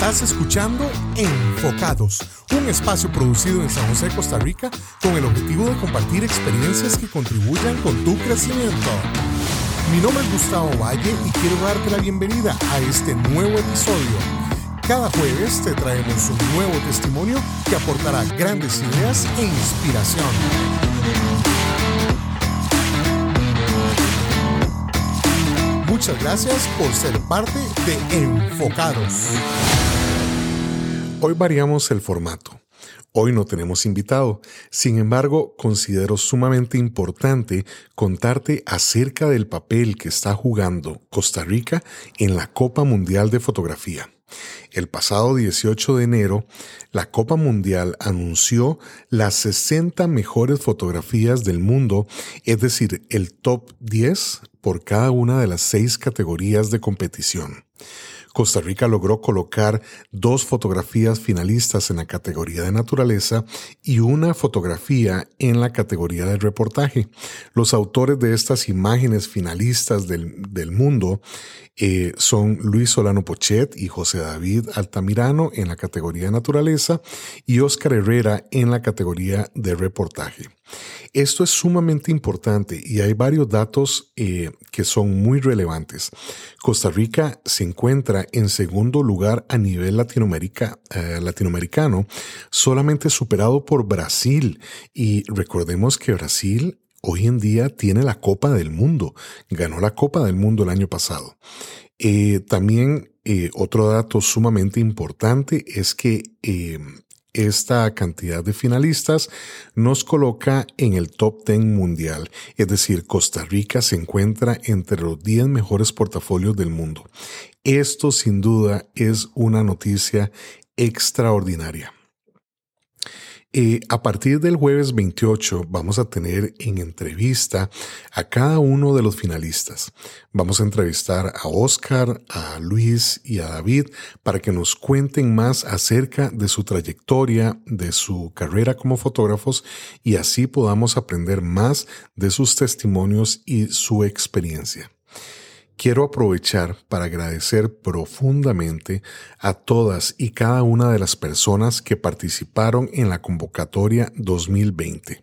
Estás escuchando Enfocados, un espacio producido en San José, Costa Rica, con el objetivo de compartir experiencias que contribuyan con tu crecimiento. Mi nombre es Gustavo Valle y quiero darte la bienvenida a este nuevo episodio. Cada jueves te traemos un nuevo testimonio que aportará grandes ideas e inspiración. Muchas gracias por ser parte de Enfocados. Hoy variamos el formato. Hoy no tenemos invitado, sin embargo considero sumamente importante contarte acerca del papel que está jugando Costa Rica en la Copa Mundial de Fotografía. El pasado 18 de enero, la Copa Mundial anunció las 60 mejores fotografías del mundo, es decir, el top 10 por cada una de las seis categorías de competición. Costa Rica logró colocar dos fotografías finalistas en la categoría de naturaleza y una fotografía en la categoría de reportaje. Los autores de estas imágenes finalistas del, mundo eh, son Luis Solano Pochet y José David Altamirano en la categoría de naturaleza y Oscar Herrera en la categoría de reportaje. Esto es sumamente importante y hay varios datos eh, que son muy relevantes. Costa Rica se encuentra en segundo lugar a nivel eh, latinoamericano, solamente superado por Brasil. Y recordemos que Brasil hoy en día tiene la Copa del Mundo, ganó la Copa del Mundo el año pasado. Eh, también otro dato sumamente importante es que esta cantidad de finalistas nos coloca en el top 10 mundial, es decir, Costa Rica se encuentra entre los 10 mejores portafolios del mundo. Esto sin duda es una noticia extraordinaria. A partir del jueves 28 vamos a tener en entrevista a cada uno de los finalistas. Vamos a entrevistar a Oscar, a Luis y a David para que nos cuenten más acerca de su trayectoria, de su carrera como fotógrafos y así podamos aprender más de sus testimonios y su experiencia. Quiero aprovechar para agradecer profundamente a todas y cada una de las personas que participaron en la convocatoria 2020.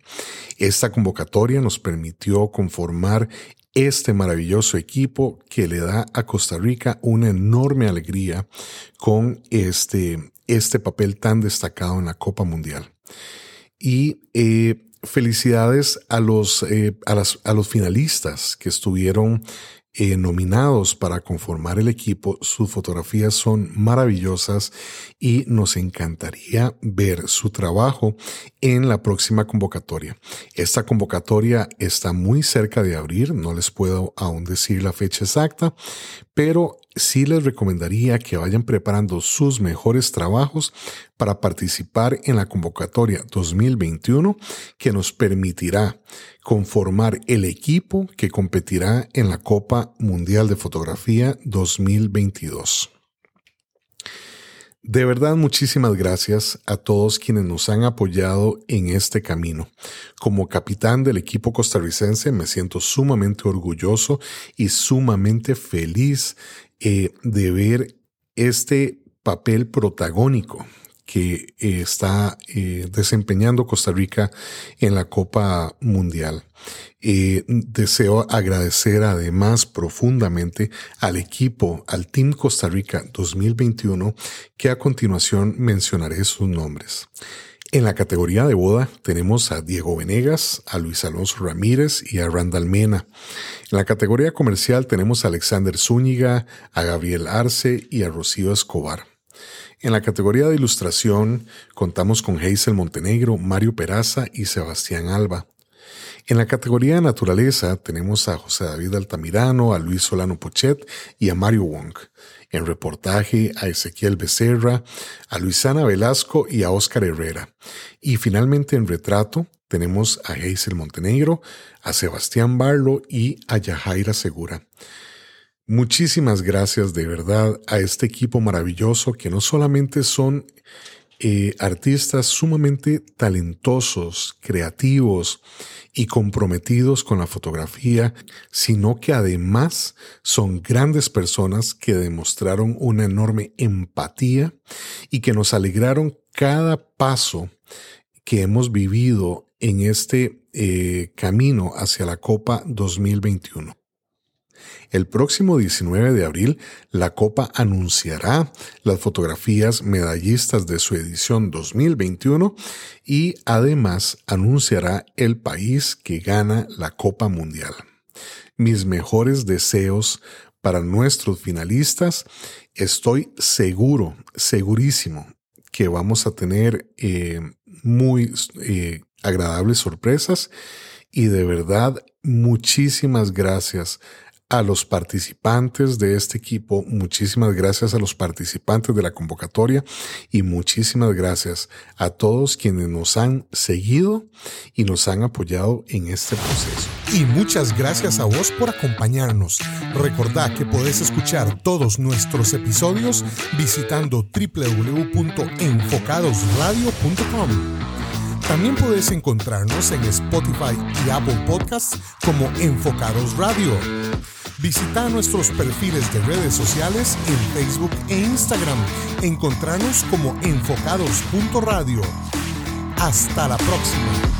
Esta convocatoria nos permitió conformar este maravilloso equipo que le da a Costa Rica una enorme alegría con este, este papel tan destacado en la Copa Mundial. Y eh, felicidades a los, eh, a, a los finalistas que estuvieron eh, nominados para conformar el equipo. Sus fotografías son maravillosas y nos encantaría ver su trabajo en la próxima convocatoria. Esta convocatoria está muy cerca de abrir, no les puedo aún decir la fecha exacta, pero sí les recomendaría que vayan preparando sus mejores trabajos para participar en la convocatoria 2021 que nos permitirá conformar el equipo que competirá en la Copa Mundial de Fotografía 2022. De verdad, muchísimas gracias a todos quienes nos han apoyado en este camino. Como capitán del equipo costarricense me siento sumamente orgulloso y sumamente feliz eh, de ver este papel protagónico que eh, está eh, desempeñando Costa Rica en la Copa Mundial. deseo agradecer además profundamente al equipo, al Team Costa Rica 2021, que a continuación mencionaré sus nombres. En la categoría de boda tenemos a Diego Venegas, a Luis Alonso Ramírez y a Randall Mena. En la categoría comercial tenemos a Alexander Zúñiga, a Gabriel Arce y a Rocío Escobar. En la categoría de ilustración contamos con Hazel Montenegro, Mario Peraza y Sebastián Alba. En la categoría de naturaleza tenemos a José David Altamirano, a Luis Solano Pochet y a Mario Wong en reportaje a Ezequiel Becerra, a Luisana Velasco y a Óscar Herrera. Y finalmente en retrato tenemos a Hazel Montenegro, a Sebastián Barlo y a Yajaira Segura. Muchísimas gracias de verdad a este equipo maravilloso que no solamente son eh, artistas sumamente talentosos, creativos y comprometidos con la fotografía, sino que además son grandes personas que demostraron una enorme empatía y que nos alegraron cada paso que hemos vivido en este eh, camino hacia la Copa 2021. El próximo 19 de abril, la Copa anunciará las fotografías medallistas de su edición 2021 y además anunciará el país que gana la Copa Mundial. Mis mejores deseos para nuestros finalistas. Estoy seguro, segurísimo que vamos a tener eh, muy eh, agradables sorpresas y de verdad muchísimas gracias a los participantes de este equipo, muchísimas gracias a los participantes de la convocatoria y muchísimas gracias a todos quienes nos han seguido y nos han apoyado en este proceso. Y muchas gracias a vos por acompañarnos. Recordá que podés escuchar todos nuestros episodios visitando www.enfocadosradio.com. También puedes encontrarnos en Spotify y Apple Podcasts como Enfocados Radio. Visita nuestros perfiles de redes sociales en Facebook e Instagram. Encontrarnos como enfocados.radio. Hasta la próxima.